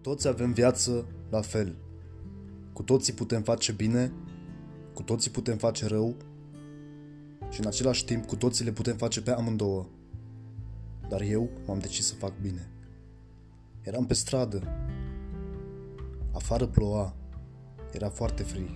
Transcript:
Toți avem viață la fel. Cu toții putem face bine, cu toții putem face rău și în același timp cu toții le putem face pe amândouă. Dar eu m-am decis să fac bine. Eram pe stradă. Afară ploua. Era foarte frig.